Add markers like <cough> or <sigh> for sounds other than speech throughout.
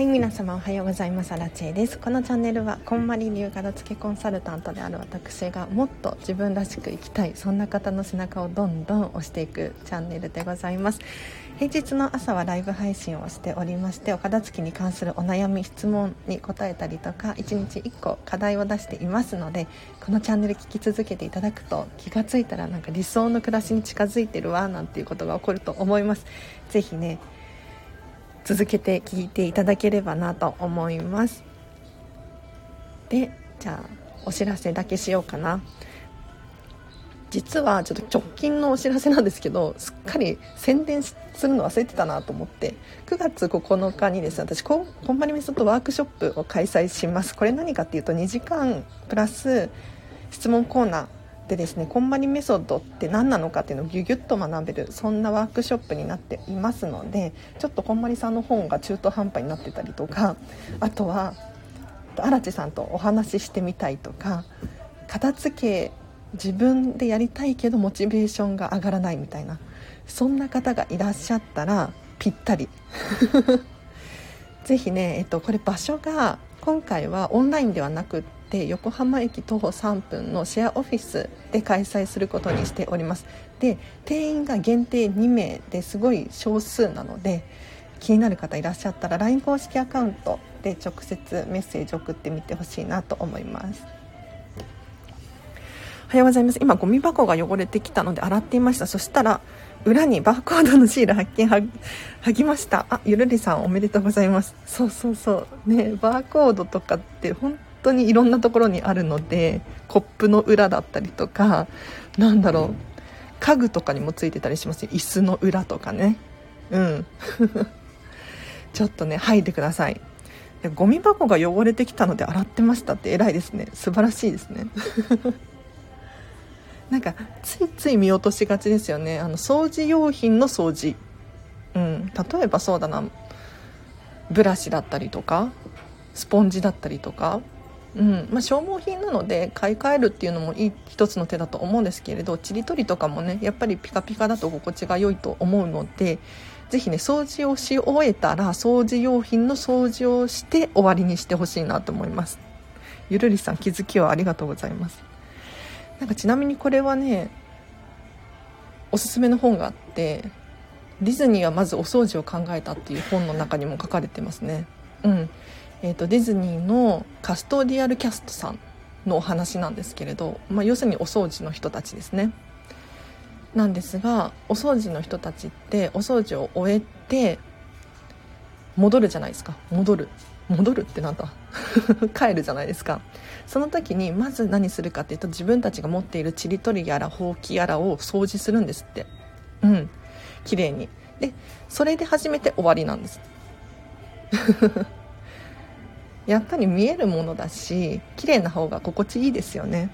はい皆様おはようございます。アラチェです。このチャンネルはこんまり流片付けコンサルタントである私がもっと自分らしく生きたいそんな方の背中をどんどん押していくチャンネルでございます。平日の朝はライブ配信をしておりましてお片付けに関するお悩み質問に答えたりとか1日1個課題を出していますのでこのチャンネル聞き続けていただくと気がついたらなんか理想の暮らしに近づいてるわなんていうことが起こると思います。是非ね続けて聞いていただければなと思います。でじゃあお知らせだけしようかな。実はちょっと直近のお知らせなんですけどすっかり宣伝するの忘れてたなと思って。9月9日にですね私コンパニメソッドワークショップを開催します。これ何かっていうと2時間プラス質問コーナーでですねこんまりメソッドって何なのかっていうのをギュギュッと学べるそんなワークショップになっていますのでちょっとこんまりさんの本が中途半端になってたりとかあとは荒地さんとお話ししてみたいとか片付け自分でやりたいけどモチベーションが上がらないみたいなそんな方がいらっしゃったらぴったり。<laughs> ぜひね、えっと、これ場所が今回はオンラインではなくて横浜駅徒歩3分のシェアオフィスで開催することにしております。で定員が限定2名ですごい少数なので気になる方いらっしゃったら LINE 公式アカウントで直接メッセージ送ってみてほしいなと思います。おはようございます。今ゴミ箱が汚れてきたので洗っていました。そしたら裏にバーコードのシール発見はぎました。あゆるりさんおめでとうございます。そうそうそう。ねバーコードとかって本当にいろんなところにあるのでコップの裏だったりとかなんだろう家具とかにもついてたりします椅子の裏とかね。うん。<laughs> ちょっとね剥いでください。でゴミ箱が汚れてきたので洗ってましたって偉いですね。素晴らしいですね。<laughs> なんかついつい見落としがちですよね。あの掃除用品の掃除。うん。例えばそうだな。ブラシだったりとかスポンジだったりとかうん。まあ、消耗品なので買い替えるっていうのもいい一つの手だと思うんですけれどちりとりとかもねやっぱりピカピカだと心地が良いと思うのでぜひね掃除をし終えたら掃除用品の掃除をして終わりにしてほしいなと思います。ゆるりさん気づきをありがとうございます。なんかちなみにこれはねおすすめの本があってディズニーはまずお掃除を考えたっていう本の中にも書かれてますね。うん。えーと、ディズニーのカストーディアルキャストさんのお話なんですけれど、まあ、要するにお掃除の人たちですね。なんですがお掃除の人たちってお掃除を終えて戻るじゃないですか。戻る。戻るってなんだ <laughs> 帰るじゃないですか。その時にまず何するかっていうと自分たちが持っているちりとりやらほうきやらを掃除するんですって。うん。綺麗に。でそれで初めて終わりなんです。やっぱり見えるものだし綺麗な方が心地いいですよね。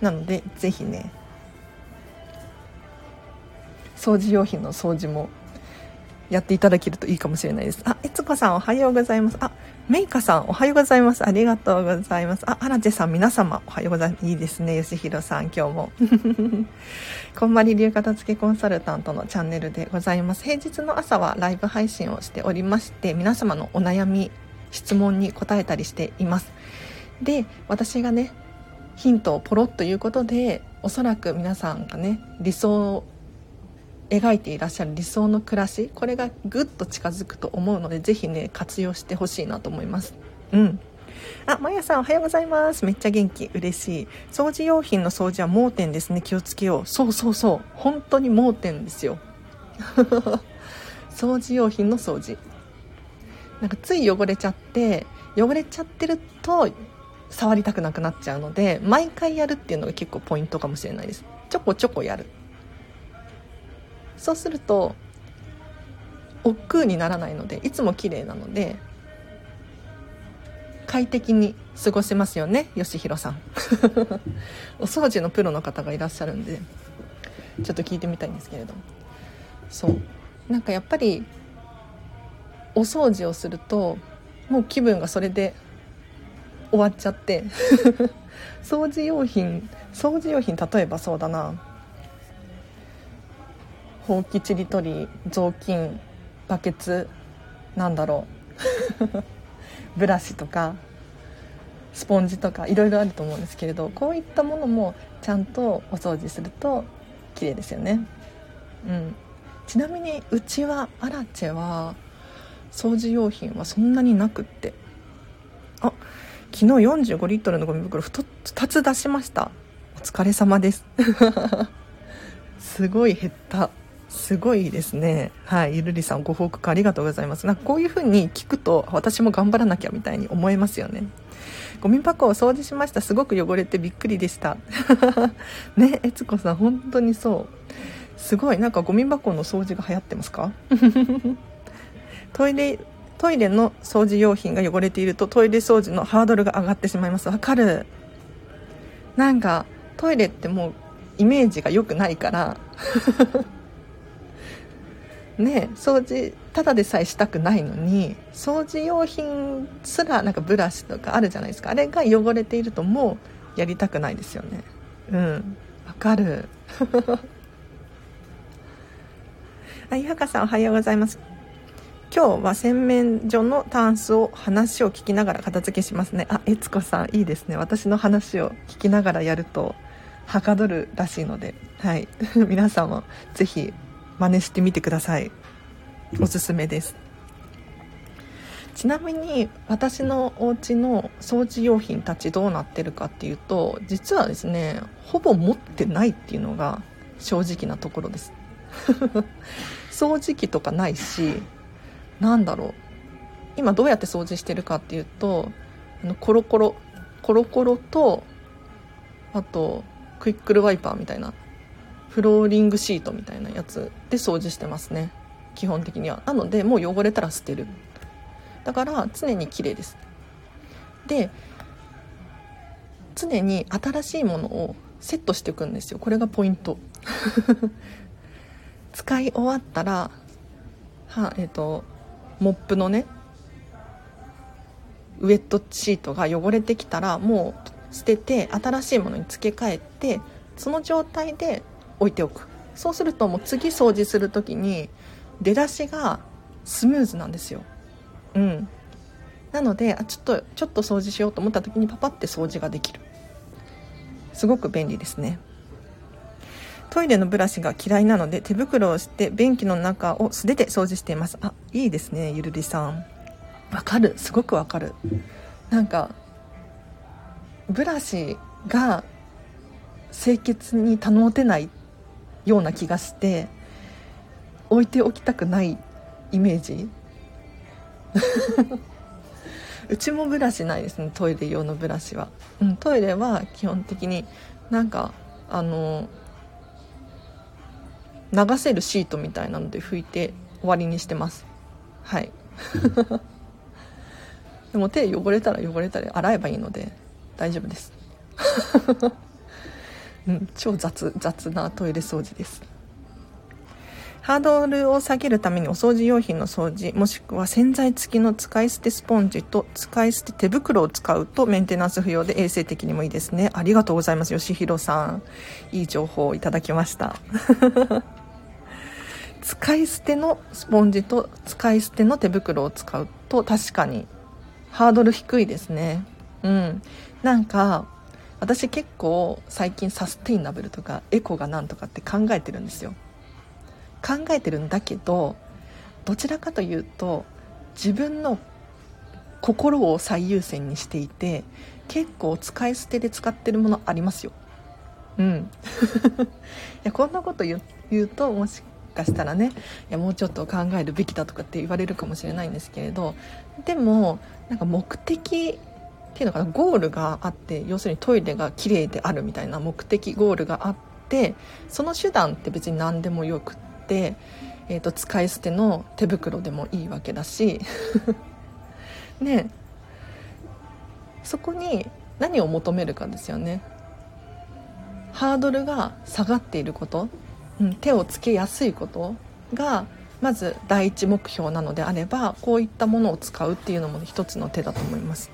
なので是非ね掃除用品の掃除もやっていただけるといいかもしれないです。あえつこさんおはようございます。あメイカさんおはようございます。ありがとうございます。あアラジェさん皆様おはようございます。いいですね。よしひろさん今日も。<laughs> こんまり流片付けコンサルタントのチャンネルでございます。平日の朝はライブ配信をしておりまして皆様のお悩み質問に答えたりしていますで私がねヒントをポロッということでおそらく皆さんがね理想を描いていらっしゃる理想の暮らしこれがぐっと近づくと思うのでぜひね活用してほしいなと思いますうんあ、まやさんおはようございます。めっちゃ元気。嬉しい。掃除用品の掃除は盲点ですね。気をつけよう。そうそうそう。本当に盲点ですよ。<laughs> 掃除用品の掃除。なんかつい汚れちゃって汚れちゃってると触りたくなくなっちゃうので毎回やるっていうのが結構ポイントかもしれないです。ちょこちょこやる。そうすると億劫にならないのでいつも綺麗なので快適に過ごせますよねよしひろさん。<laughs> お掃除のプロの方がいらっしゃるんでちょっと聞いてみたいんですけれどそう。なんかやっぱりお掃除をするともう気分がそれで終わっちゃって <laughs> 掃除用品掃除用品例えばそうだな。ほうきちりとり雑巾バケツなんだろう。<laughs> ブラシとかスポンジとかいろいろあると思うんですけれどこういったものもちゃんとお掃除すると綺麗ですよね。うん。ちなみにうちはアラチェは掃除用品はそんなになくって。あ昨日45リットルのゴミ袋 2, 2つ出しました。お疲れ様です。<laughs> すごい減った。すごいですね。はいゆるりさんご報告ありがとうございます。なんかこういう風に聞くと私も頑張らなきゃみたいに思えますよね。ゴミ箱を掃除しました。すごく汚れてびっくりでした。<laughs> ねえつこさん本当にそう。すごい。なんかゴミ箱の掃除が流行ってますか？トイレトイレの掃除用品が汚れているとトイレ掃除のハードルが上がってしまいます。わかる？なんかトイレってもうイメージが良くないから。<laughs> ね掃除ただでさえしたくないのに掃除用品すらなんかブラシとかあるじゃないですか。あれが汚れているともうやりたくないですよね。うん。わかる？<laughs> あいはかさんおはようございます。今日は洗面所のタンスを話を聞きながら片付けしますね。あえつこさんいいですね。私の話を聞きながらやるとはかどるらしいので。はい。<laughs> 皆さんもぜひ真似してみてください。おすすめです。ちなみに私のお家の掃除用品たちどうなってるかっていうと実はですねほぼ持ってないっていうのが正直なところです。<laughs> 掃除機とかないしなんだろう。今どうやって掃除してるかっていうとあのコロコロコロコロとあとクイックルワイパーみたいなフローリングシートみたいなやつで掃除してますね。基本的には。なのでもう汚れたら捨てる。だから常に綺麗です。で常に新しいものをセットしていくんですよ。これがポイント。<laughs> 使い終わったらはえっ、ー、とモップのねウエットシートが汚れてきたらもう捨てて新しいものに付け替えてその状態で置いておく。そうするともう次掃除する時に出だしがスムーズなんですよ。うん。なのであちょっとちょっと掃除しようと思った時にパパって掃除ができる。すごく便利ですね。トイレのブラシが嫌いなので手袋をして便器の中を素手で掃除しています。あいいですねゆるりさん。わかる。すごくわかる。なんかブラシが清潔に保てないような気がして置いておきたくないイメージ。<laughs> うちもブラシないですねトイレ用のブラシは、うん、トイレは基本的になんかあの流せるシートみたいなので拭いて終わりにしてます。はい。<laughs> でも手汚れたら汚れたら洗えばいいので大丈夫です。<laughs> うん超雑雑なトイレ掃除です。ハードルを下げるためにお掃除用品の掃除もしくは洗剤付きの使い捨てスポンジと使い捨て手袋を使うとメンテナンス不要で衛生的にもいいですね。ありがとうございます。吉弘さん。いい情報をいただきました使い捨てのスポンジと使い捨ての手袋を使うと確かにハードル低いですね。うん。なんか私結構最近サステイナブルとかエコがなんとかって考えてるんですよ。考えてるんだけどどちらかというと自分の心を最優先にしていて結構使い捨てで使ってるものありますよ。うん。<laughs> いやこんなこと言うともしかしたらねいやもうちょっと考えるべきだとかって言われるかもしれないんですけれどでもなんか目的っていうのかなゴールがあって要するにトイレが綺麗であるみたいな目的ゴールがあってその手段って別に何でもよくって、えーと、使い捨ての手袋でもいいわけだし <laughs> ねそこに何を求めるかですよね。ハードルが下がっていること、うん、手をつけやすいことがまず第一目標なのであればこういったものを使うっていうのも一つの手だと思います。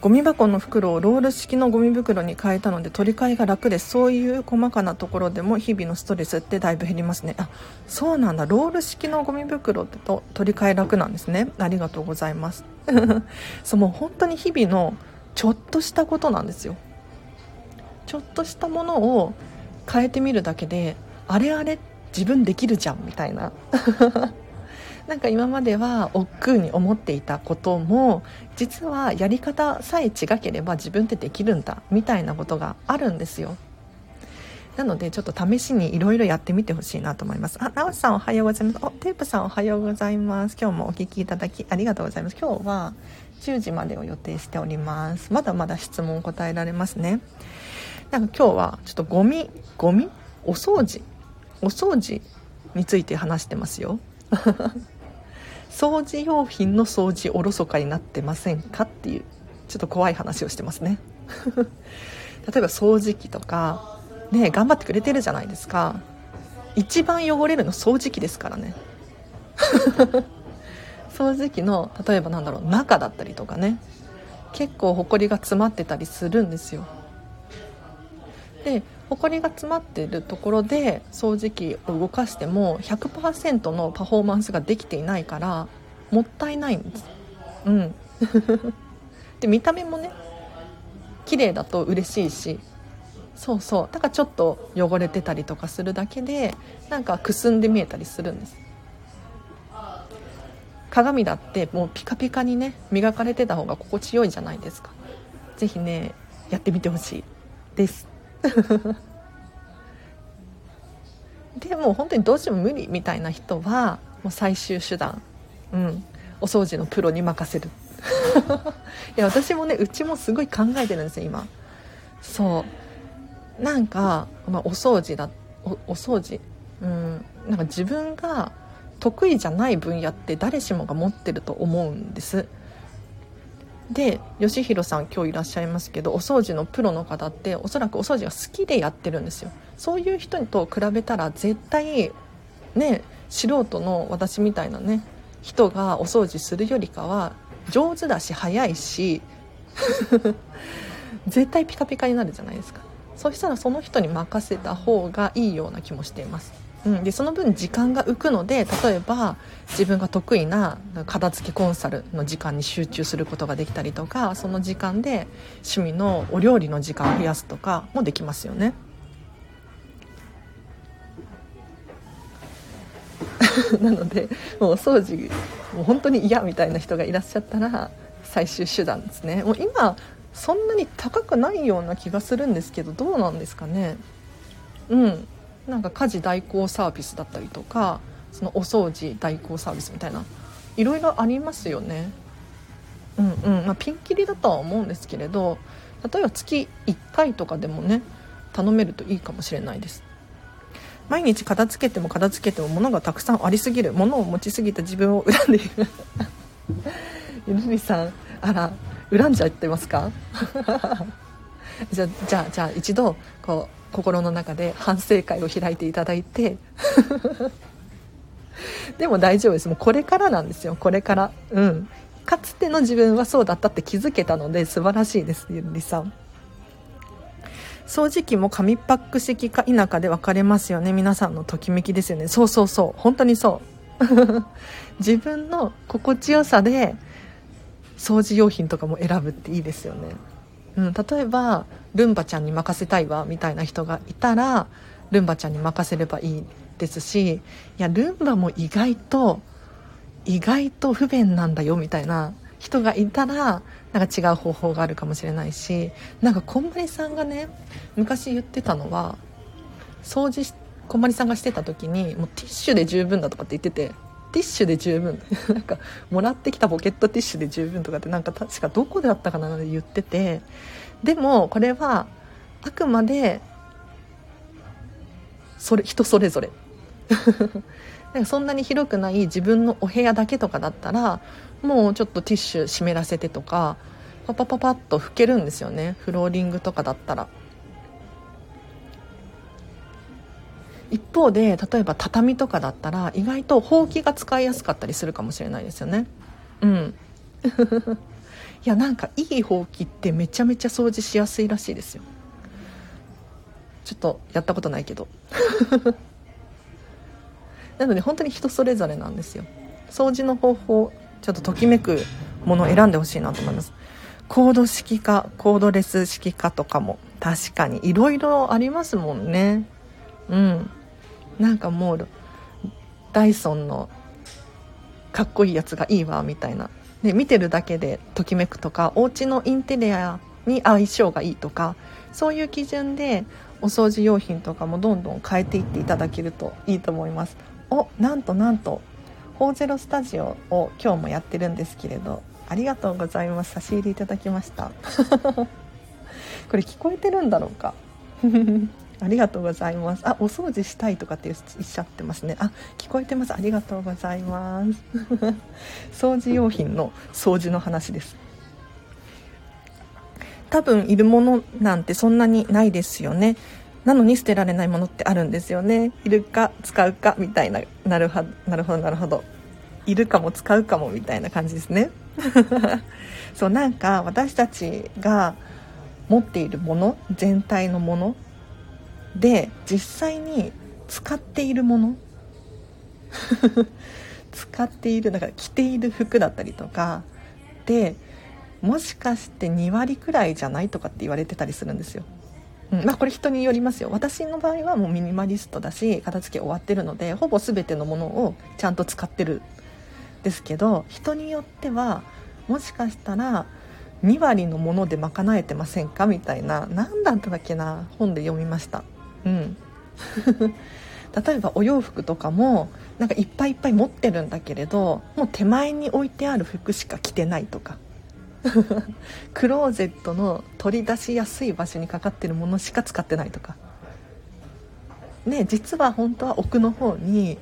ゴミ箱の袋をロール式のゴミ袋に変えたので取り替えが楽です。そういう細かなところでも日々のストレスってだいぶ減りますね。あそうなんだ。ロール式のゴミ袋ってと取り替え楽なんですね。ありがとうございます。<laughs> そうもう本当に日々のちょっとしたことなんですよ。ちょっとしたものを変えてみるだけであれあれ自分できるじゃんみたいな。<laughs> なんか今までは億劫に思っていたことも実はやり方さえ違ければ自分ってできるんだみたいなことがあるんですよ。なのでちょっと試しにいろいろやってみてほしいなと思います。あ、なおさんおはようございます。おテープさんおはようございます。今日もお聞きいただきありがとうございます。今日は10時までを予定しております。まだまだ質問答えられますね。なんか今日はちょっとゴミゴミ？お掃除？お掃除について話してますよ。<laughs> 掃除用品の掃除おろそかになってませんかっていうちょっと怖い話をしてますね。<laughs> 例えば掃除機とかね頑張ってくれてるじゃないですか。一番汚れるの掃除機ですからね。<laughs> 掃除機の例えばなんだろう中だったりとかね。結構ほこりが詰まってたりするんですよ。でほこりが詰まってるところで掃除機を動かしても100%のパフォーマンスができていないからもったいないんです。うん。<laughs> で見た目もね綺麗だと嬉しいしそうそう。だからちょっと汚れてたりとかするだけでなんかくすんで見えたりするんです。鏡だってもうピカピカにね磨かれてた方が心地よいじゃないですか。是非ねやってみてほしいです。<laughs> でも本当にどうしても無理みたいな人はもう最終手段、うん、お掃除のプロに任せる。<laughs> いや私もねうちもすごい考えてるんですよ今。そう。なんか、まあ、お掃除だおお掃除。うん。なんか自分が得意じゃない分野って誰しもが持ってると思うんです。で吉弘さん今日いらっしゃいますけどお掃除のプロの方っておそらくお掃除が好きでやってるんですよ。そういう人と比べたら絶対ね素人の私みたいなね人がお掃除するよりかは上手だし早いし <laughs> 絶対ピカピカになるじゃないですか。そしたらその人に任せた方がいいような気もしています。うん、でその分時間が浮くので例えば自分が得意な片付けコンサルの時間に集中することができたりとかその時間で趣味のお料理の時間を増やすとかもできますよね。<laughs> なのでもうお掃除もう本当に嫌みたいな人がいらっしゃったら最終手段ですね。もう今そんなに高くないような気がするんですけどどうなんですかね。うん。なんか家事代行サービスだったりとかそのお掃除代行サービスみたいないろいろありますよね。うんうん。まあ、ピンキリだとは思うんですけれど例えば月1回とかでもね頼めるといいかもしれないです。毎日片付けても片付けても物がたくさんありすぎる。物を持ちすぎた自分を恨んでいる。<laughs> ゆるりさんあら恨んじゃってますか？じ <laughs> ゃじゃあじゃあ一度こう心の中で反省会を開いていただいて。<laughs> でも大丈夫です。もうこれからなんですよ。これから。うん。かつての自分はそうだったって気づけたので素晴らしいですゆりさん。掃除機も紙パック式か否かで分かれますよね。皆さんのときめきですよね。そうそうそう。本当にそう。<laughs> 自分の心地よさで掃除用品とかも選ぶっていいですよね。うん、例えばルンバちゃんに任せたいわみたいな人がいたらルンバちゃんに任せればいいですしいやルンバも意外と意外と不便なんだよみたいな人がいたらなんか違う方法があるかもしれないしなんかこんまりさんがね昔言ってたのは掃除こんまりさんがしてた時にもうティッシュで十分だとかって言っててティッシュで十分。<laughs> なんかもらってきたポケットティッシュで十分とかってなんか確かどこであったかなって言ってて。でもこれはあくまでそれ人それぞれ。<laughs> なんかそんなに広くない自分のお部屋だけとかだったらもうちょっとティッシュ湿らせてとかパパパパッと拭けるんですよね。フローリングとかだったら。一方で例えば畳とかだったら意外とほうきが使いやすかったりするかもしれないですよね。うん。<laughs> いやなんかいいほうきってめちゃめちゃ掃除しやすいらしいですよ。ちょっとやったことないけど。<laughs> なので本当に人それぞれなんですよ。掃除の方法ちょっとときめくものを選んでほしいなと思います。コード式かコードレス式かとかも確かにいろいろありますもんね。うん。なんかもうダイソンのかっこいいやつがいいわみたいな。で見てるだけでときめくとかお家のインテリアに相性がいいとかそういう基準でお掃除用品とかもどんどん変えていっていただけるといいと思います。おなんとなんと。ホーゼロスタジオを今日もやってるんですけれどありがとうございます。差し入れいただきました。<laughs> これ聞こえてるんだろうか？<laughs> ありがとうございます。あお掃除したいとかっておっしゃってますね。あ聞こえてます。ありがとうございます。<laughs> 掃除用品の掃除の話です。多分いるものなんてそんなにないですよね。なのに捨てられないものってあるんですよね。いるか使うかみたいな。なるほどなるほどなるほど。いるかも使うかもみたいな感じですね。<laughs> そうなんか私たちが持っているもの全体のもので実際に使っているもの <laughs> 使っているなんか着ている服だったりとかでもしかして2割くらいじゃないとかって言われてたりするんですよ。うん、まあこれ人によりますよ私の場合はもうミニマリストだし片付け終わってるのでほぼ全てのものをちゃんと使ってるですけど人によってはもしかしたら2割のもので賄えてませんかみたいな何だったっけな本で読みましたうん。例えばお洋服とかもなんかいっぱいいっぱい持ってるんだけれどもう手前に置いてある服しか着てないとか。<laughs> クローゼットの取り出しやすい場所にかかってるものしか使ってないとか。ね実は本当は奥の方に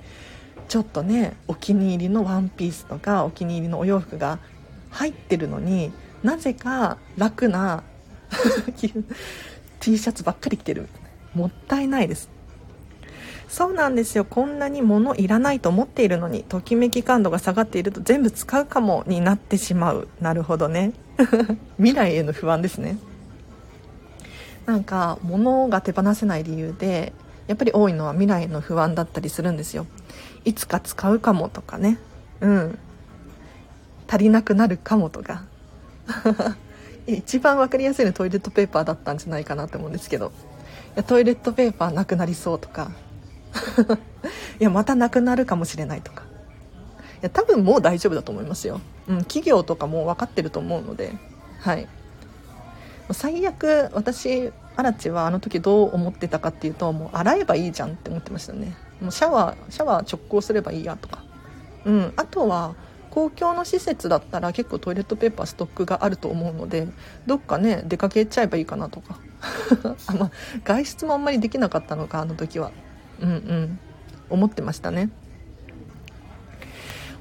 ちょっとねお気に入りのワンピースとかお気に入りのお洋服が入ってるのになぜか楽な <laughs> T シャツばっかり着てる。もったいないです。そうなんですよ。こんなに物いらないと思っているのにときめき感度が下がっていると全部使うかもになってしまう。なるほどね。<laughs> 未来への不安ですね。なんか物が手放せない理由でやっぱり多いのは未来への不安だったりするんですよ。いつか使うかもとかね。うん。足りなくなるかもとか。<laughs> 一番分かりやすいのはトイレットペーパーだったんじゃないかなと思うんですけど。トイレットペーパーなくなりそうとか。<laughs> いやまたなくなるかもしれないとか。いや多分もう大丈夫だと思いますよ、うん、企業とかも分かってると思うので。はい。最悪私アラチはあの時どう思ってたかっていうともう洗えばいいじゃんって思ってましたね。もうシャワーシャワー直行すればいいやとか。うんあとは公共の施設だったら結構トイレットペーパーストックがあると思うのでどっかね出かけちゃえばいいかなとか。<laughs> あ、ま、外出もあんまりできなかったのかあの時は。うんうん。思ってましたね。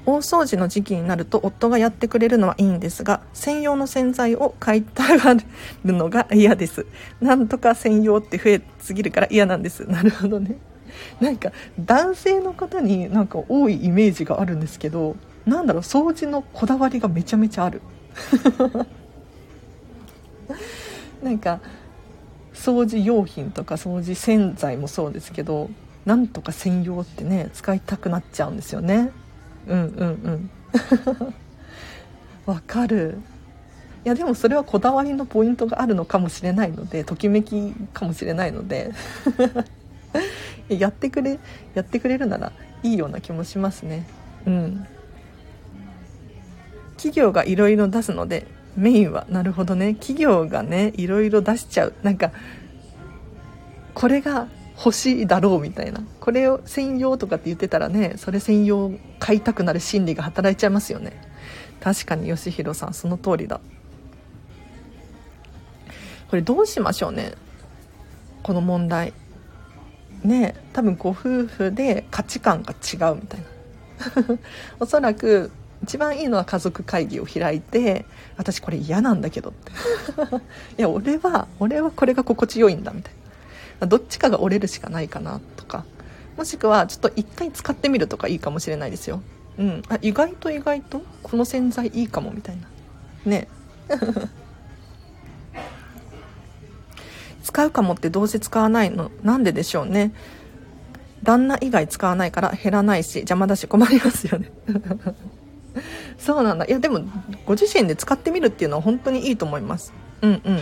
大掃除の時期になると夫がやってくれるのはいいんですが専用の洗剤を買いたがるのが嫌です。なんとか専用って増えすぎるから嫌なんです。なるほどね。なんか男性の方になんか多いイメージがあるんですけどなんだろう掃除のこだわりがめちゃめちゃある。<laughs> なんか掃除用品とか掃除洗剤もそうですけどなんとか専用ってね使いたくなっちゃうんですよね。うんうんうん。<laughs> わかる。いやでもそれはこだわりのポイントがあるのかもしれないのでときめきかもしれないので。<laughs> やってくれやってくれるならいいような気もしますね。うん。企業がいろいろ出すのでメインはなるほどね。企業がねいろいろ出しちゃう。なんかこれが欲しいだろうみたいな。これを専用とかって言ってたらねそれ専用買いたくなる心理が働いちゃいますよね。確かに吉弘さんその通りだ。これどうしましょうね。この問題。ね多分ご夫婦で価値観が違うみたいな。<laughs> おそらく一番いいのは家族会議を開いて私これ嫌なんだけど。っ <laughs> ていや俺は俺はこれが心地よいんだみたいな。どっちかが折れるしかないかなとか。もしくはちょっと一回使ってみるとかいいかもしれないですよ。うん。あ意外と意外とこの洗剤いいかもみたいな。ね。<laughs> 使うかもってどうせ使わないの。なんででしょうね。旦那以外使わないから減らないし邪魔だし困りますよね。<laughs> そうなんだ。いやでもご自身で使ってみるっていうのは本当にいいと思います。うんうん。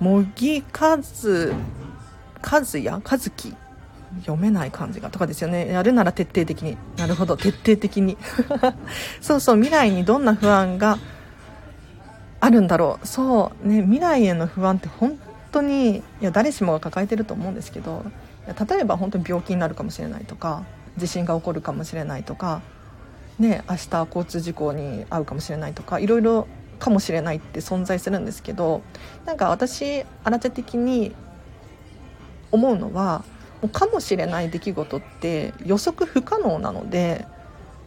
茂木和和也和樹読めない漢字がとかですよね。やるなら徹底的に。なるほど。徹底的に。<laughs> そうそう。未来にどんな不安があるんだろう。そう。ね未来への不安って本当にいや誰しもが抱えてると思うんですけど例えば本当に病気になるかもしれないとか地震が起こるかもしれないとかね明日交通事故に遭うかもしれないとかいろいろかもしれないって存在するんですけどなんか私新手的に思うのはもうかもしれない出来事って予測不可能なので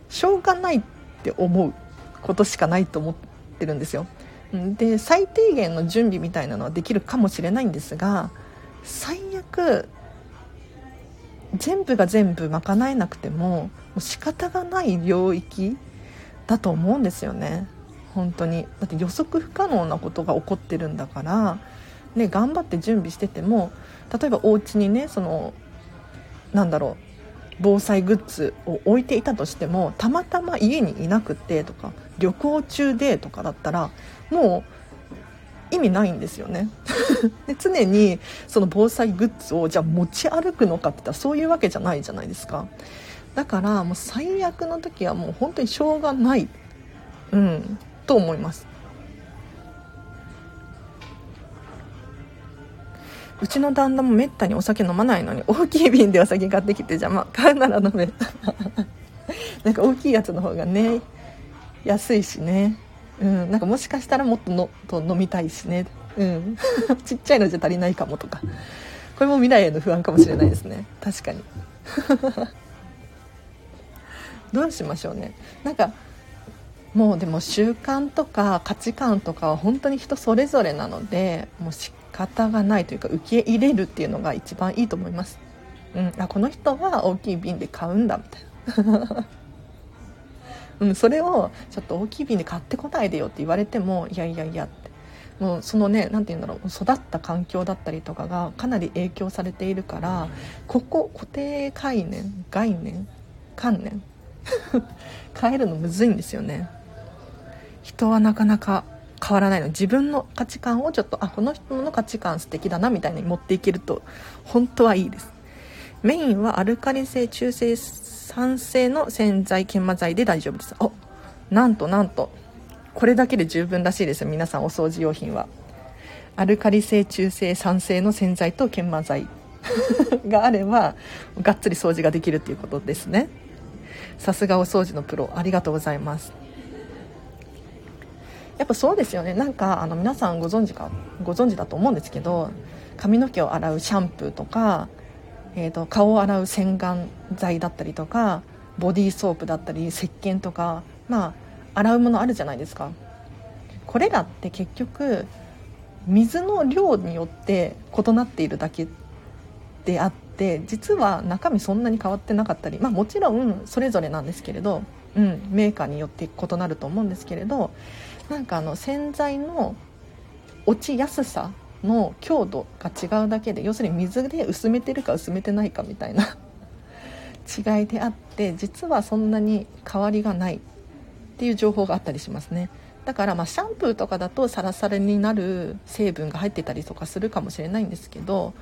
しょうがないって思うことしかないと思ってるんですよ。で最低限の準備みたいなのはできるかもしれないんですが最悪全部が全部賄えなくてももう仕方がない領域だと思うんですよね。本当に。だって予測不可能なことが起こってるんだから、ね、頑張って準備してても例えばお家にねそのなんだろう防災グッズを置いていたとしてもたまたま家にいなくてとか旅行中でとかだったらもう意味ないんですよね。<laughs> で常にその防災グッズをじゃあ持ち歩くのかって言ったらそういうわけじゃないじゃないですか。だからもう最悪の時はもう本当にしょうがない。うん。と思います。うちの旦那もめったにお酒飲まないのに大きい瓶でお酒買ってきて邪魔。買うなら飲め。<laughs> なんか大きいやつの方がね安いしね。うんなんかもしかしたらもっとのと飲みたいしね。うん。<laughs> ちっちゃいのじゃ足りないかもとか。これも未来への不安かもしれないですね。確かに。<laughs> どうしましょうね。なんかもうでも習慣とか価値観とかは本当に人それぞれなのでもう仕方がないというか受け入れるっていうのが一番いいと思います、うん、あこの人は大きい瓶で買うんだみたいな。うん、それをちょっと大きい瓶で買ってこないでよって言われてもいやいやいやって。もうそのね何て言うんだろう育った環境だったりとかがかなり影響されているからここ固定概念概念観念 <laughs> 変えるのむずいんですよね。人はなかなか変わらないの。自分の価値観をちょっとあこの人の価値観素敵だなみたいに持っていけると本当はいいです。メインはアルカリ性中性酸性の洗剤研磨剤で大丈夫です。おなんとなんと。これだけで十分らしいです皆さんお掃除用品は。アルカリ性中性酸性の洗剤と研磨剤 <laughs> があればがっつり掃除ができるっていうことですね。さすがお掃除のプロ。ありがとうございます。やっぱそうですよね。なんかあの皆さんご存知かご存知だと思うんですけど髪の毛を洗うシャンプーとかえーと、顔を洗う洗顔剤だったりとかボディーソープだったり石鹸とかまあ洗うものあるじゃないですか。これらって結局水の量によって異なっているだけであって実は中身そんなに変わってなかったりまあもちろんそれぞれなんですけれど、うん、メーカーによって異なると思うんですけれどなんかあの洗剤の落ちやすさの強度が違うだけで要するに水で薄めてるか薄めてないかみたいな <laughs> 違いであって実はそんなに変わりがないっていう情報があったりしますね。だからまあシャンプーとかだとサラサラになる成分が入ってたりとかするかもしれないんですけど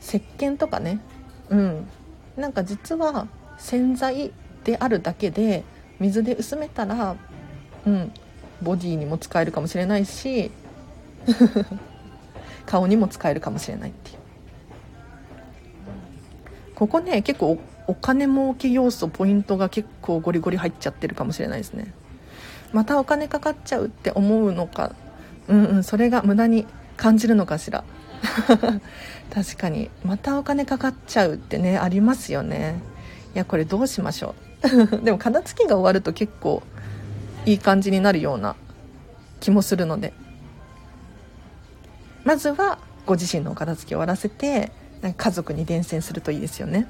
石鹸とかね。うん。なんか実は洗剤であるだけで水で薄めたらうんボディにも使えるかもしれないし顔にも使えるかもしれないっていう。ここね結構お金儲け要素ポイントが結構ゴリゴリ入っちゃってるかもしれないですね。またお金かかっちゃうって思うのか。うんうんそれが無駄に感じるのかしら。<laughs> 確かに。またお金かかっちゃうってねありますよね。いやこれどうしましょう。<laughs> でも片付けが終わると結構いい感じになるような気もするので。まずはご自身のお片付けを終わらせて家族に伝染するといいですよね。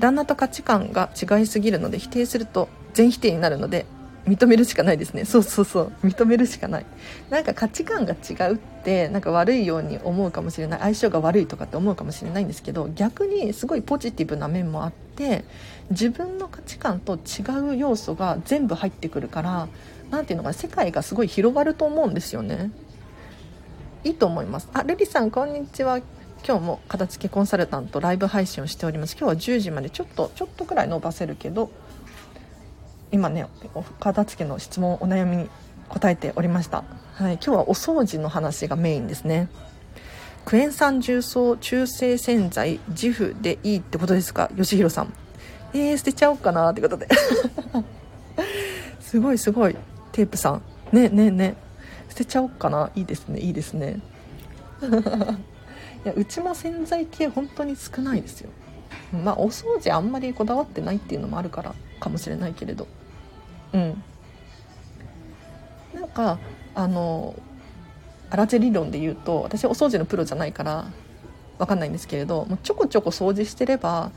旦那と価値観が違いすぎるので否定すると全否定になるので認めるしかないですね。そうそうそう認めるしかない。なんか価値観が違うってなんか悪いように思うかもしれない。相性が悪いとかって思うかもしれないんですけど逆にすごいポジティブな面もあって自分の価値観と違う要素が全部入ってくるから何ていうのか世界がすごい広がると思うんですよね。いいと思います。あルリさんこんにちは。今日も片付けコンサルタントライブ配信をしております。今日は10時までちょっとちょっとくらい伸ばせるけど今ね片付けの質問お悩みに答えておりました、はい、今日はお掃除の話がメインですね。クエン酸重曹中性洗剤自負でいいってことですか？吉弘さん。えー、捨てちゃおうかなってことで。<laughs> すごいすごい。テープさん。ねねね。てちゃおうかな。いいですね。いいですね。<laughs> いやうちも洗剤系本当に少ないですよ。まあお掃除あんまりこだわってないっていうのもあるからかもしれないけれど。うん。なんかあのアラチェ理論で言うと私お掃除のプロじゃないから分かんないんですけれどもうちょこちょこ掃除してれば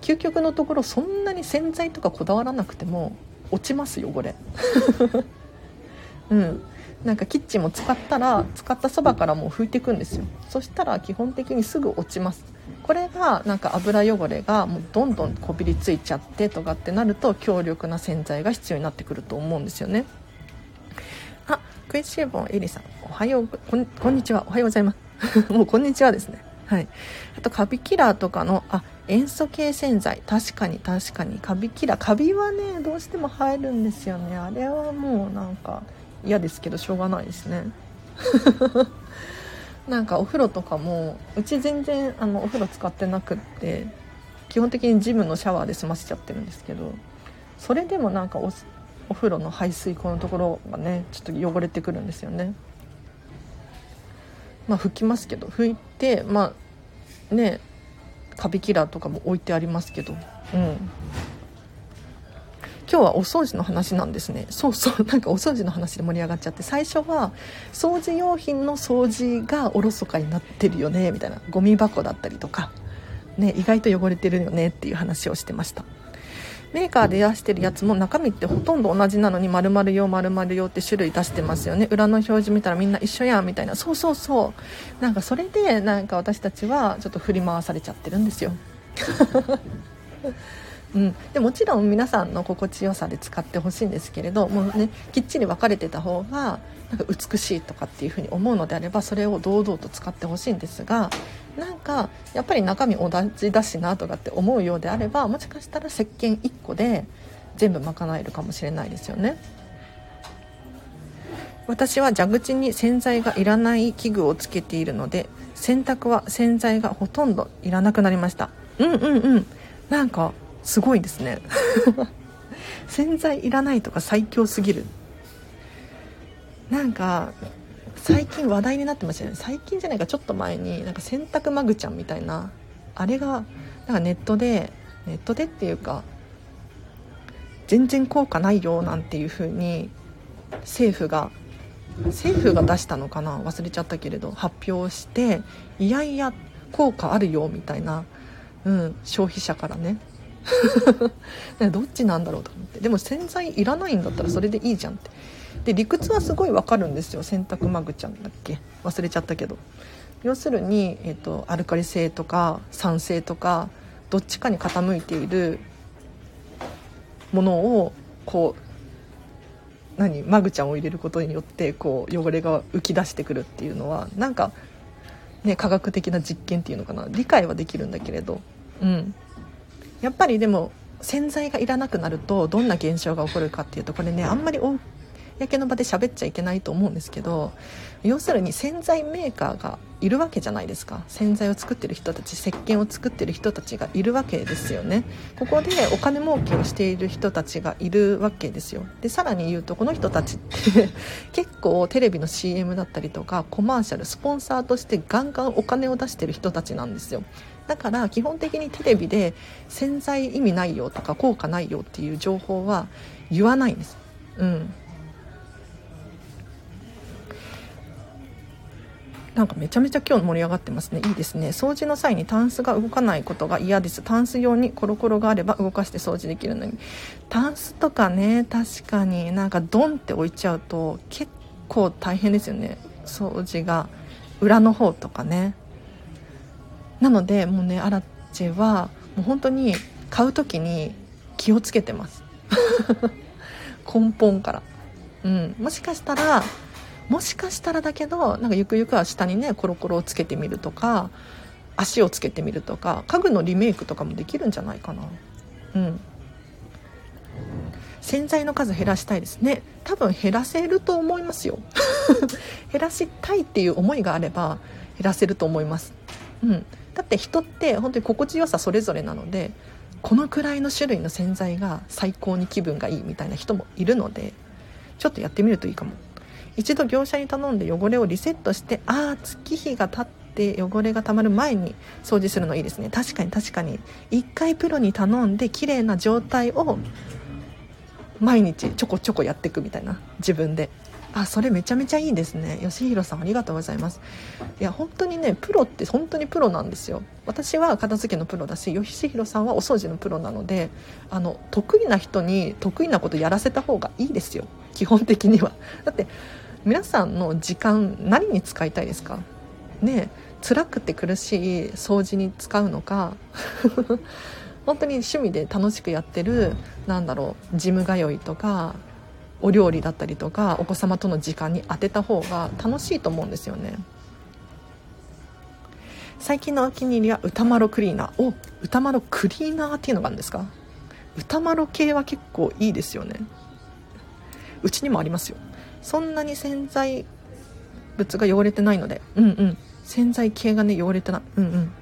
究極のところそんなに洗剤とかこだわらなくても落ちます汚れ。<laughs> うん。なんかキッチンも使ったら使ったそばからもう拭いていくんですよ。そしたら基本的にすぐ落ちます。これがなんか油汚れがもうどんどんこびりついちゃってとかってなると強力な洗剤が必要になってくると思うんですよね。あクイズシェーボンエリさん。おはよう。こんこんにちは。おはようございます。<laughs> もうこんにちはですね。はい。あとカビキラーとかのあ塩素系洗剤。確かに確かに。カビキラー。カビはねどうしても入るんですよね。あれはもうなんか嫌ですけどしょうがないですね。<laughs> なんかお風呂とかもうち全然あのお風呂使ってなくって基本的にジムのシャワーで済ませちゃってるんですけどそれでもなんかおお風呂の排水口のところがねちょっと汚れてくるんですよね。まあ拭きますけど拭いてまあねカビキラーとかも置いてありますけど。うん。今日はお掃除の話なんですね。そうそうなんかお掃除の話で盛り上がっちゃって。最初は掃除用品の掃除がおろそかになってるよねみたいな。ゴミ箱だったりとか、ね、意外と汚れてるよねっていう話をしてました。メーカーで出してるやつも中身ってほとんど同じなのに〇〇用〇〇用って種類出してますよね。裏の表示見たらみんな一緒やんみたいな。そうそうそう。なんかそれでなんか私たちはちょっと振り回されちゃってるんですよ。うん、でもちろん皆さんの心地よさで使ってほしいんですけれどもうねきっちり分かれてた方がなんか美しいとかっていうふうに思うのであればそれを堂々と使ってほしいんですがなんかやっぱり中身同じだしなとかって思うようであればもしかしたら石鹸1個で全部賄えるかもしれないですよね。私は蛇口に洗剤がいらない器具をつけているので洗濯は洗剤がほとんどいらなくなりました。うんうんうん。なんかすごいですね。<laughs> 洗剤いらないとか最強すぎる。なんか最近話題になってましたよね。最近じゃないかちょっと前になんか洗濯マグちゃんみたいなあれがなんかネットでネットでっていうか全然効果ないよなんていう風に政府が政府が出したのかな忘れちゃったけれど発表していやいや効果あるよみたいな、うん、消費者からね。<laughs> どっちなんだろうと思って。でも洗剤いらないんだったらそれでいいじゃんって。で理屈はすごいわかるんですよ。洗濯マグちゃんだっけ？忘れちゃったけど。要するに、えーと、アルカリ性とか酸性とかどっちかに傾いているものをこう何？マグちゃんを入れることによってこう汚れが浮き出してくるっていうのはなんかね科学的な実験っていうのかな。理解はできるんだけれど。うん。やっぱりでも洗剤がいらなくなるとどんな現象が起こるかっていうとこれねあんまり公の場で喋っちゃいけないと思うんですけど要するに洗剤メーカーがいるわけじゃないですか。洗剤を作ってる人たち石鹸を作ってる人たちがいるわけですよね。ここでお金儲けをしている人たちがいるわけですよ。でさらに言うとこの人たちって <laughs> 結構テレビの CM だったりとかコマーシャルスポンサーとしてガンガンお金を出してる人たちなんですよ。だから基本的にテレビで洗剤意味ないよとか効果ないよっていう情報は言わないんです。うん。なんかめちゃめちゃ今日盛り上がってますね。いいですね。掃除の際にタンスが動かないことが嫌です。タンス用にコロコロがあれば動かして掃除できるのに。タンスとかね確かになんかドンって置いちゃうと結構大変ですよね。掃除が。裏の方とかね。なのでもうねアラチェはもう本当に買う時に気をつけてます。<laughs> 根本から。うん。もしかしたらもしかしたらだけどなんかゆくゆくは下にねコロコロをつけてみるとか足をつけてみるとか家具のリメイクとかもできるんじゃないかな。うん。洗剤の数減らしたいですね。多分減らせると思いますよ。<laughs> 減らしたいっていう思いがあれば減らせると思います。うん。だって人って本当に心地よさそれぞれなのでこのくらいの種類の洗剤が最高に気分がいいみたいな人もいるのでちょっとやってみるといいかも。一度業者に頼んで汚れをリセットしてああ月日が経って汚れがたまる前に掃除するのいいですね。確かに確かに。一回プロに頼んで綺麗な状態を毎日ちょこちょこやっていくみたいな自分で。あそれめちゃめちゃいいですね。吉弘さんありがとうございます。いや本当にねプロって本当にプロなんですよ。私は片付けのプロだし吉弘さんはお掃除のプロなのであの得意な人に得意なことやらせた方がいいですよ。基本的には。だって皆さんの時間何に使いたいですか？ね辛くて苦しい掃除に使うのか。<laughs> 本当に趣味で楽しくやってるなんだろうジム通いとかお料理だったりとかお子様との時間に当てた方が楽しいと思うんですよね。最近のお気に入りは歌マロクリーナー。お歌マロクリーナーっていうのがあるんですか？歌マロ系は結構いいですよね。うちにもありますよ。そんなに洗剤物が汚れてないので。うんうん。洗剤系がね汚れてないうんうん。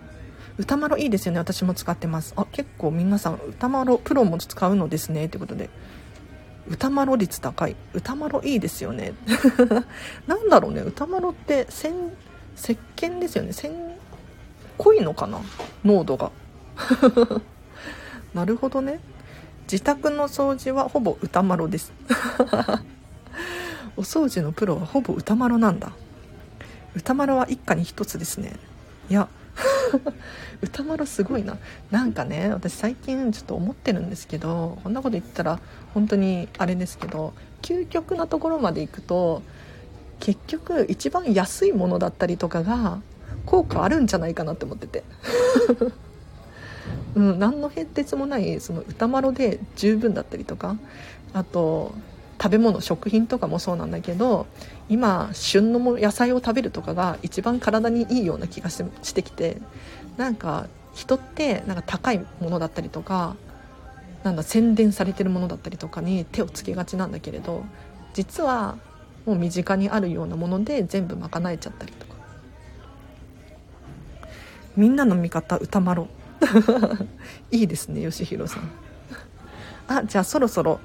歌マロいいですよね。私も使ってます。あ結構皆さん歌マロプロも使うのですね。ということで。歌マロ率高い。歌マロいいですよね。<laughs> なんだろうね。歌マロってせん石鹸ですよね。せん濃いのかな？濃度が。<laughs> なるほどね。自宅の掃除はほぼ歌マロです。<laughs> お掃除のプロはほぼ歌マロなんだ。歌マロは一家に一つですね。いや <laughs> 歌丸すごいな。なんかね私最近ちょっと思ってるんですけどこんなこと言ったら本当にあれですけど究極なところまで行くと結局一番安いものだったりとかが効果あるんじゃないかなって思ってて。<laughs> うん、何の変哲もないその歌丸で十分だったりとかあと食べ物食品とかもそうなんだけど今旬の野菜を食べるとかが一番体にいいような気がしてきてなんか人ってなんか高いものだったりとかなんだ宣伝されてるものだったりとかに手をつけがちなんだけれど実はもう身近にあるようなもので全部賄えちゃったりとか。みんなの味方歌丸。<laughs> いいですね吉弘さん。<laughs> あじゃあそろそろ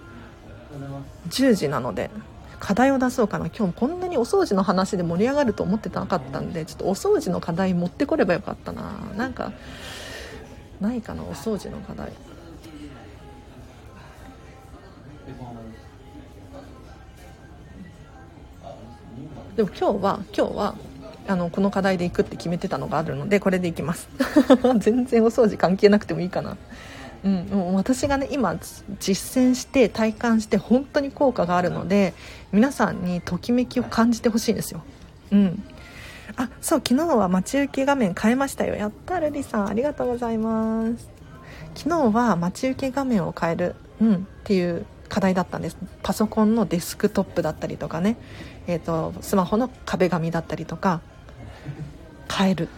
10時なので課題を出そうかな。今日こんなにお掃除の話で盛り上がると思ってなかったんでちょっとお掃除の課題持ってこればよかったな。なんかないかなお掃除の課題。でも今日は今日はあのこの課題でいくって決めてたのがあるのでこれでいきます。<laughs> 全然お掃除関係なくてもいいかな。うん、もう私がね今実践して体感して本当に効果があるので皆さんにときめきを感じてほしいんですよ。うん。あそう昨日は待ち受け画面変えましたよ。やったルリさん。ありがとうございます。昨日は待ち受け画面を変える、うん、っていう課題だったんです。パソコンのデスクトップだったりとかね、えーとスマホの壁紙だったりとか変える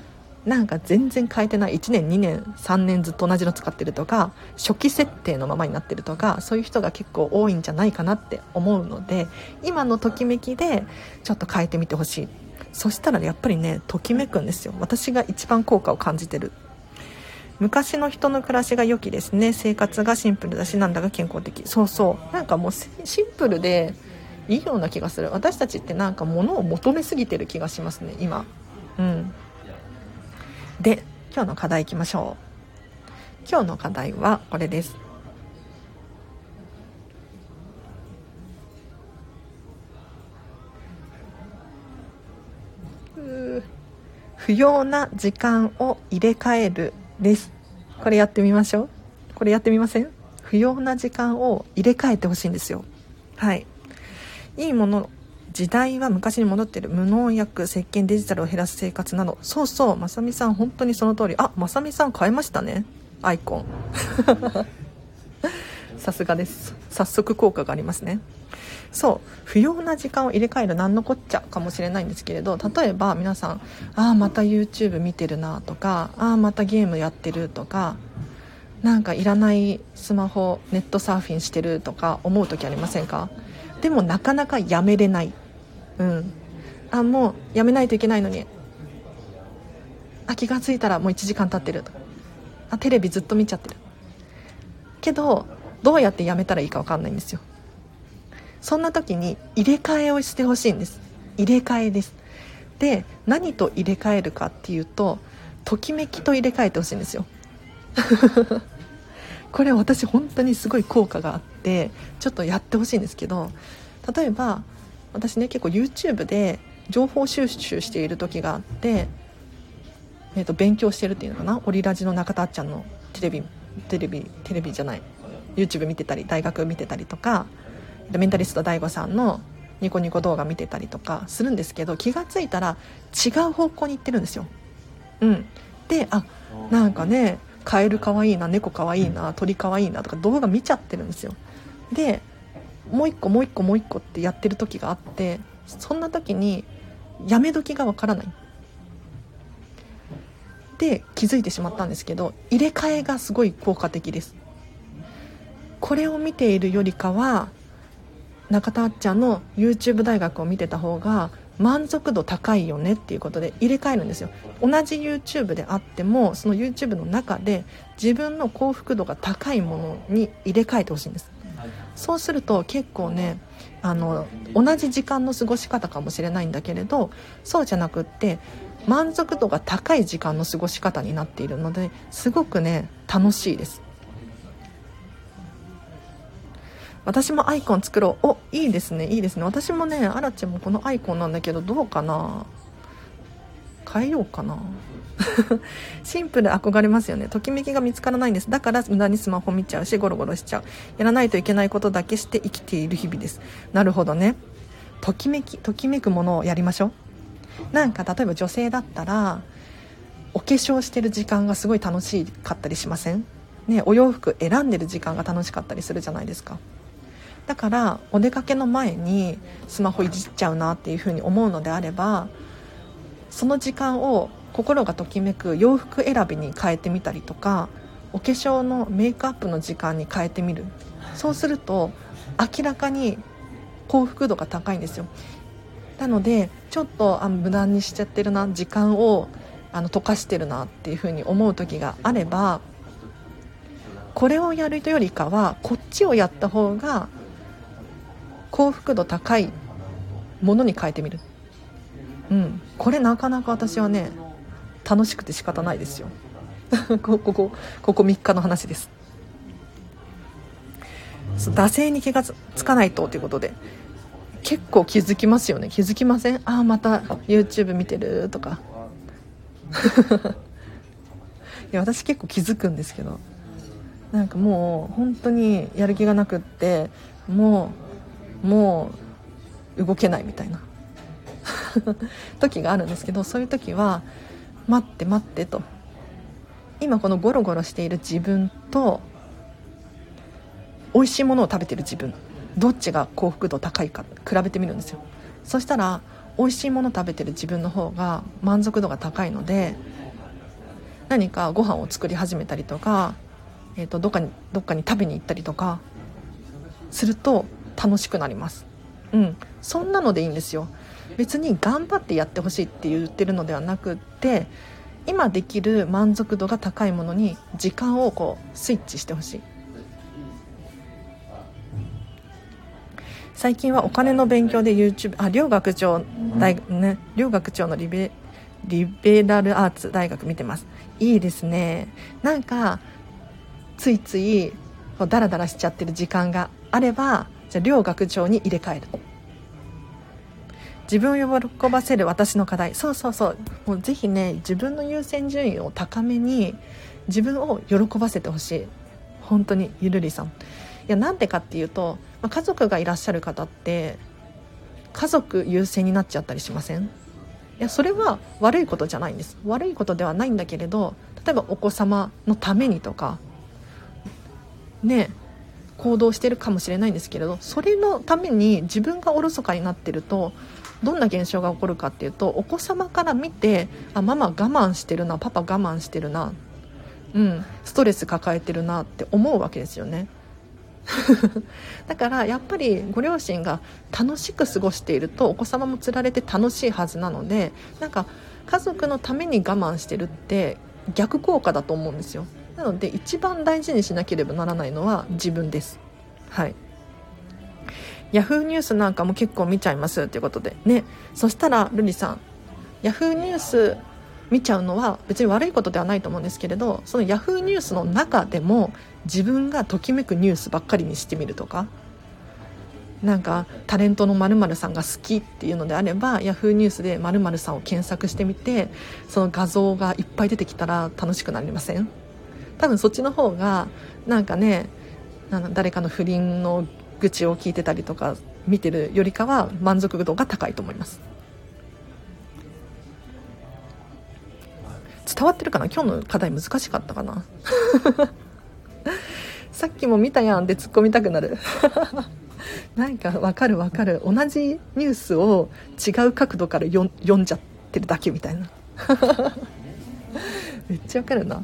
なんか全然変えてない1年2年3年ずっと同じの使ってるとか初期設定のままになってるとかそういう人が結構多いんじゃないかなって思うので今のときめきでちょっと変えてみてほしい。そしたらやっぱりねときめくんですよ。私が一番効果を感じてる。昔の人の暮らしが良きですね。生活がシンプルだしなんだか健康的。そうそう。なんかもうシンプルでいいような気がする。私たちってなんか物を求めすぎてる気がしますね今。うん。で今日の課題いきましょう。今日の課題はこれです。不要な時間を入れ替えるです。これやってみましょう。これやってみません？不要な時間を入れ替えてほしいんですよ。はい。いいもの時代は昔に戻ってる無農薬石鹸デジタルを減らす生活など。そうそうまさみさん本当にその通り。あまさみさん変えましたね。アイコン。<laughs> さすがです。早速効果がありますね。そう。不要な時間を入れ替える何のこっちゃかもしれないんですけれど例えば皆さんああまた YouTube 見てるなとかああまたゲームやってるとかなんかいらないスマホネットサーフィンしてるとか思う時ありませんか？でもなかなかやめれない。うん。あもうやめないといけないのに。あ気が付いたらもう1時間経ってると。あテレビずっと見ちゃってる。けどどうやってやめたらいいか分かんないんですよ。そんな時に入れ替えをしてほしいんです。入れ替えです。で何と入れ替えるかっていうとときめきと入れ替えてほしいんですよ。<laughs> これ私本当にすごい効果があってちょっとやってほしいんですけど例えば私ね結構 YouTube で情報収集している時があって、えー、と勉強してるっていうのかな？オリラジの中田あっちゃんのテレビテレビテレビじゃない YouTube 見てたり大学見てたりとかメンタリスト DAIGO さんのニコニコ動画見てたりとかするんですけど気が付いたら違う方向に行ってるんですよ。うん、であなんかねカエルかわいいな猫かわいいな鳥かわいいなとか動画見ちゃってるんですよ。でもう一個もう一個もう一個ってやってる時があってそんな時にやめ時がわからない。で気づいてしまったんですけど入れ替えがすごい効果的です。これを見ているよりかは中田あっちゃんの YouTube 大学を見てた方が満足度高いよねっていうことで入れ替えるんですよ同じ YouTube であってもその YouTube の中で自分の幸福度が高いものに入れ替えてほしいんですそうすると結構ねあの同じ時間の過ごし方かもしれないんだけれどそうじゃなくって満足度が高い時間の過ごし方になっているのですごくね楽しいです。私もアイコン作ろう。おいいですね。いいですね。私もねあらちゃんもこのアイコンなんだけどどうかな？変えようかな。シンプル憧れますよね。ときめきが見つからないんです。だから無駄にスマホ見ちゃうしゴロゴロしちゃう。やらないといけないことだけして生きている日々です。なるほどね。ときめきときめくものをやりましょう。なんか例えば女性だったらお化粧してる時間がすごい楽しかったりしません？ねお洋服選んでる時間が楽しかったりするじゃないですか。だからお出かけの前にスマホいじっちゃうなっていうふうに思うのであればその時間を心がときめく洋服選びに変えてみたりとかお化粧のメイクアップの時間に変えてみる。そうすると明らかに幸福度が高いんですよ。なのでちょっとあ無駄にしちゃってるな時間をあの溶かしてるなっていうふうに思う時があればこれをやるとよりかはこっちをやった方が幸福度高いものに変えてみる。うん。これなかなか私はね楽しくて仕方ないですよ。<laughs> こここここ3日の話です。惰性に気がつかないとということで。結構気づきますよね。気づきません？ああまた YouTube 見てるとか。<laughs> いや私結構気づくんですけど。なんかもう本当にやる気がなくってもうもう動けないみたいな。<laughs> 時があるんですけどそういう時は待って待ってと。今このゴロゴロしている自分と美味しいものを食べてる自分どっちが幸福度高いか比べてみるんですよ。そしたら美味しいもの食べてる自分の方が満足度が高いので何かご飯を作り始めたりとか、えー、とどっかにどっかに食べに行ったりとかすると楽しくなります。うん。そんなのでいいんですよ。別に頑張ってやってほしいって言ってるのではなくって今できる満足度が高いものに時間をこうスイッチしてほしい。最近はお金の勉強で YouTube あ両学長大、ね、両学長のリベリベラルアーツ大学見てます。いいですね。なんかついついダラダラしちゃってる時間があればじゃあ両学長に入れ替える自分を喜ばせる私の課題。そうそうそう。もうぜひね自分の優先順位を高めに自分を喜ばせてほしい。本当にゆるりさん。いやなんでかっていうと、まあ、家族がいらっしゃる方って家族優先になっちゃったりしません？いやそれは悪いことじゃないんです。悪いことではないんだけれど例えばお子様のためにとかね行動してるかもしれないんですけれどそれのために自分がおろそかになってるとどんな現象が起こるかっていうとお子様から見てあママ我慢してるなパパ我慢してるなうんストレス抱えてるなって思うわけですよね。<laughs> だからやっぱりご両親が楽しく過ごしているとお子様もつられて楽しいはずなのでなんか家族のために我慢してるって逆効果だと思うんですよ。なので一番大事にしなければならないのは自分です。はい。ヤフーニュースなんかも結構見ちゃいますっていうことで。ね。そしたらルリさん。ヤフーニュース見ちゃうのは別に悪いことではないと思うんですけれどそのヤフーニュースの中でも自分がときめくニュースばっかりにしてみるとか。なんかタレントのまるさんが好きっていうのであればヤフーニュースでまるさんを検索してみてその画像がいっぱい出てきたら楽しくなりません？多分そっちの方がなんかね誰かの不倫の愚痴を聞いてたりとか見てるよりかは満足度が高いと思います。伝わってるかな？今日の課題難しかったかな？<laughs> さっきも見たやんって突っ込みたくなる。<laughs> なんかわかるわかる。同じニュースを違う角度から読んじゃってるだけみたいな。<laughs> めっちゃわかるな。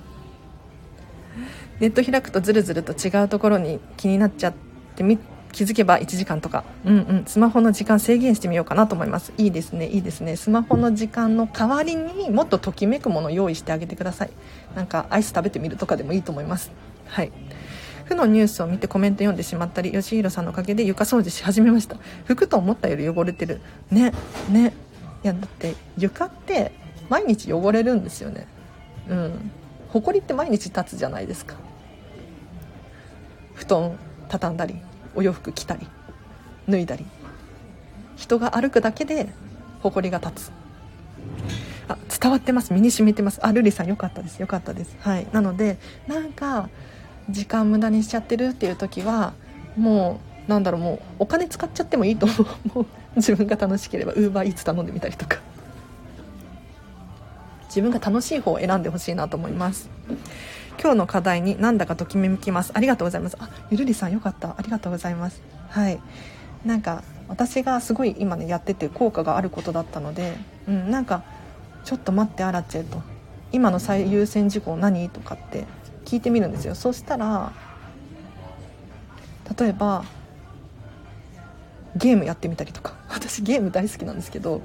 ネット開くとずるずると違うところに気になっちゃってみ気づけば1時間とか。うんうん。スマホの時間制限してみようかなと思います。いいですね。いいですね。スマホの時間の代わりにもっとときめくもの用意してあげてください。なんかアイス食べてみるとかでもいいと思います。はい。負のニュースを見てコメント読んでしまったり吉弘さんのおかげで床掃除し始めました。服と思ったより汚れてる。ね。ね。いやだって床って毎日汚れるんですよね。うん。埃って毎日立つじゃないですか。布団畳んだり。お洋服着たり脱いだり。人が歩くだけで埃が立つ。あ伝わってます。身に染みてます。あルリさんよかったです。よかったです。はい。なのでなんか時間無駄にしちゃってるっていう時はもうなんだろうもうお金使っちゃってもいいと思う。<laughs> もう自分が楽しければウーバーイーツ頼んでみたりとか。自分が楽しい方を選んでほしいなと思います。今日の課題になんだかときめきます。ありがとうございます。あゆるりさんよかった。ありがとうございます。はい。なんか私がすごい今ねやってて効果があることだったのでうんなんかちょっと待ってアラチェと。今の最優先事項何とかって聞いてみるんですよ。そしたら例えばゲームやってみたりとか。<laughs> 私ゲーム大好きなんですけど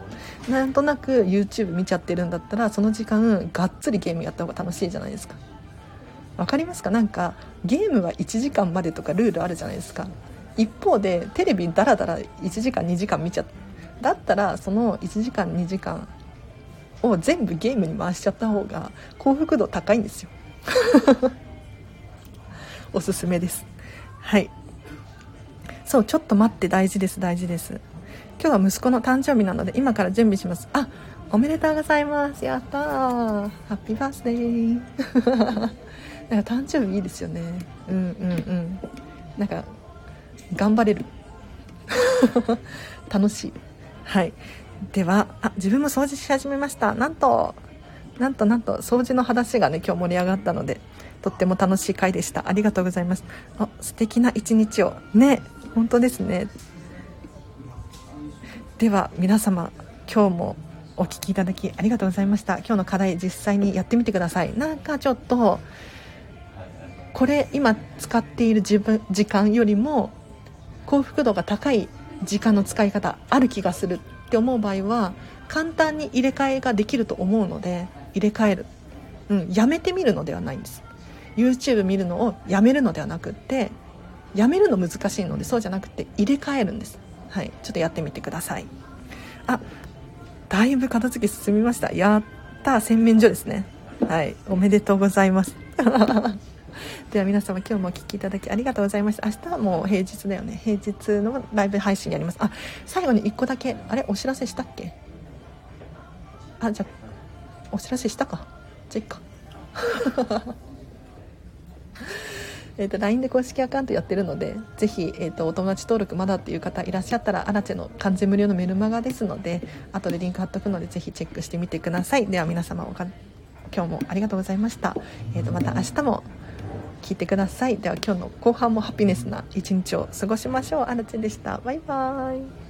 なんとなく YouTube 見ちゃってるんだったらその時間がっつりゲームやった方が楽しいじゃないですか。分かりますか？なんかゲームは1時間までとかルールあるじゃないですか。一方でテレビダラダラ1時間2時間見ちゃっただったらその1時間2時間を全部ゲームに回しちゃった方が幸福度高いんですよ。<laughs> おすすめです。はい。そうちょっと待って大事です大事です。今日は息子の誕生日なので今から準備します。あおめでとうございます。やったー。ハッピーバースデー。なんか誕生日いいですよね。うんうんうん。なんか頑張れる。<laughs> 楽しい。はい。ではあ自分も掃除し始めました。なんとなんとなんと掃除の話がね今日盛り上がったのでとっても楽しい回でした。ありがとうございます。あ素敵な一日を。ね本当ですね。では皆様今日もお聴きいただきありがとうございました。今日の課題実際にやってみてください。なんかちょっとこれ今使っている自分時間よりも幸福度が高い時間の使い方ある気がするって思う場合は簡単に入れ替えができると思うので入れ替える、うん、やめてみるのではないんです。YouTube 見るのをやめるのではなくってやめるの難しいのでそうじゃなくて入れ替えるんです。はいちょっとやってみてください。あだいぶ片付け進みました。やった洗面所ですね。はいおめでとうございます。<laughs> では皆様今日もお聴きいただきありがとうございました。明日はもう平日だよね。平日のライブ配信やります。あ最後に1個だけあれお知らせしたっけ？あじゃあお知らせしたか。じゃあいっか。<laughs> えーと、LINE で公式アカウントやってるのでぜひ、えーと、お友達登録まだっていう方いらっしゃったらアラチェの完全無料のメルマガですので後でリンク貼っとくのでぜひチェックしてみてください。では皆様おか今日もありがとうございました、えーとまた明日も聞いてください。では今日の後半もハピネスな一日を過ごしましょう。アラチンでした。バイバーイ。